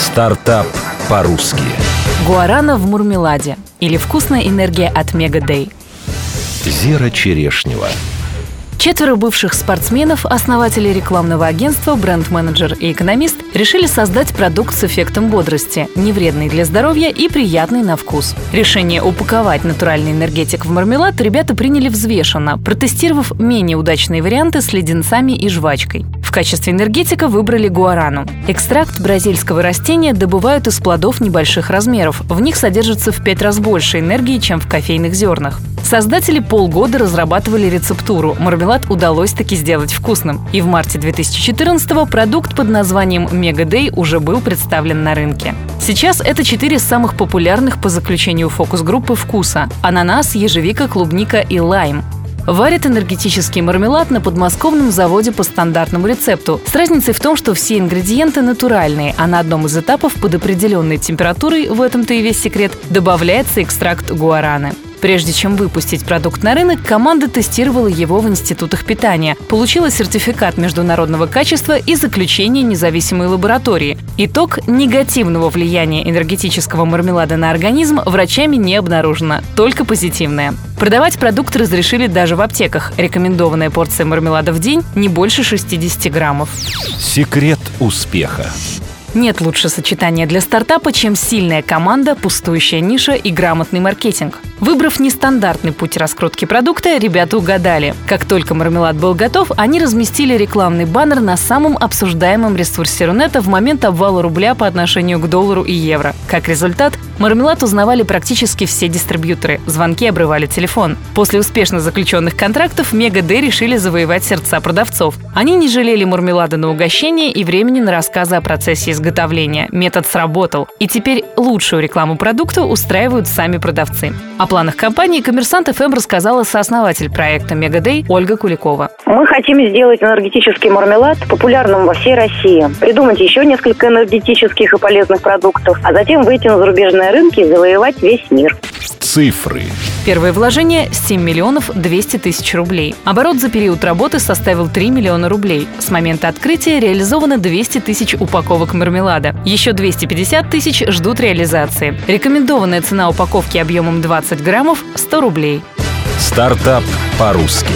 Стартап по-русски. Гуарана в Мурмеладе или вкусная энергия от Мега Дэй. Зера Черешнева. Четверо бывших спортсменов, основатели рекламного агентства, бренд-менеджер и экономист решили создать продукт с эффектом бодрости, не вредный для здоровья и приятный на вкус. Решение упаковать натуральный энергетик в мармелад ребята приняли взвешенно, протестировав менее удачные варианты с леденцами и жвачкой. В качестве энергетика выбрали гуарану. Экстракт бразильского растения добывают из плодов небольших размеров. В них содержится в пять раз больше энергии, чем в кофейных зернах. Создатели полгода разрабатывали рецептуру. Мармелад удалось таки сделать вкусным. И в марте 2014-го продукт под названием Мега Дэй уже был представлен на рынке. Сейчас это четыре самых популярных по заключению фокус-группы вкуса – ананас, ежевика, клубника и лайм. Варят энергетический мармелад на подмосковном заводе по стандартному рецепту. С разницей в том, что все ингредиенты натуральные, а на одном из этапов под определенной температурой, в этом-то и весь секрет, добавляется экстракт гуараны. Прежде чем выпустить продукт на рынок, команда тестировала его в институтах питания, получила сертификат международного качества и заключение независимой лаборатории. Итог негативного влияния энергетического мармелада на организм врачами не обнаружено, только позитивное. Продавать продукт разрешили даже в аптеках. Рекомендованная порция мармелада в день не больше 60 граммов. Секрет успеха. Нет лучше сочетания для стартапа, чем сильная команда, пустующая ниша и грамотный маркетинг. Выбрав нестандартный путь раскрутки продукта, ребята угадали. Как только мармелад был готов, они разместили рекламный баннер на самом обсуждаемом ресурсе Рунета в момент обвала рубля по отношению к доллару и евро. Как результат, мармелад узнавали практически все дистрибьюторы. Звонки обрывали телефон. После успешно заключенных контрактов Мега Д решили завоевать сердца продавцов. Они не жалели мармелада на угощение и времени на рассказы о процессе изготовления. Метод сработал. И теперь лучшую рекламу продукта устраивают сами продавцы. О планах компании «Коммерсант ФМ» рассказала сооснователь проекта «Мегадей» Ольга Куликова. Мы хотим сделать энергетический мармелад популярным во всей России. Придумать еще несколько энергетических и полезных продуктов, а затем выйти на зарубежные рынки и завоевать весь мир. Цифры. Первое вложение – 7 миллионов 200 тысяч рублей. Оборот за период работы составил 3 миллиона рублей. С момента открытия реализовано 200 тысяч упаковок мармелада. Еще 250 тысяч ждут реализации. Рекомендованная цена упаковки объемом 20 граммов – 100 рублей. Стартап по-русски.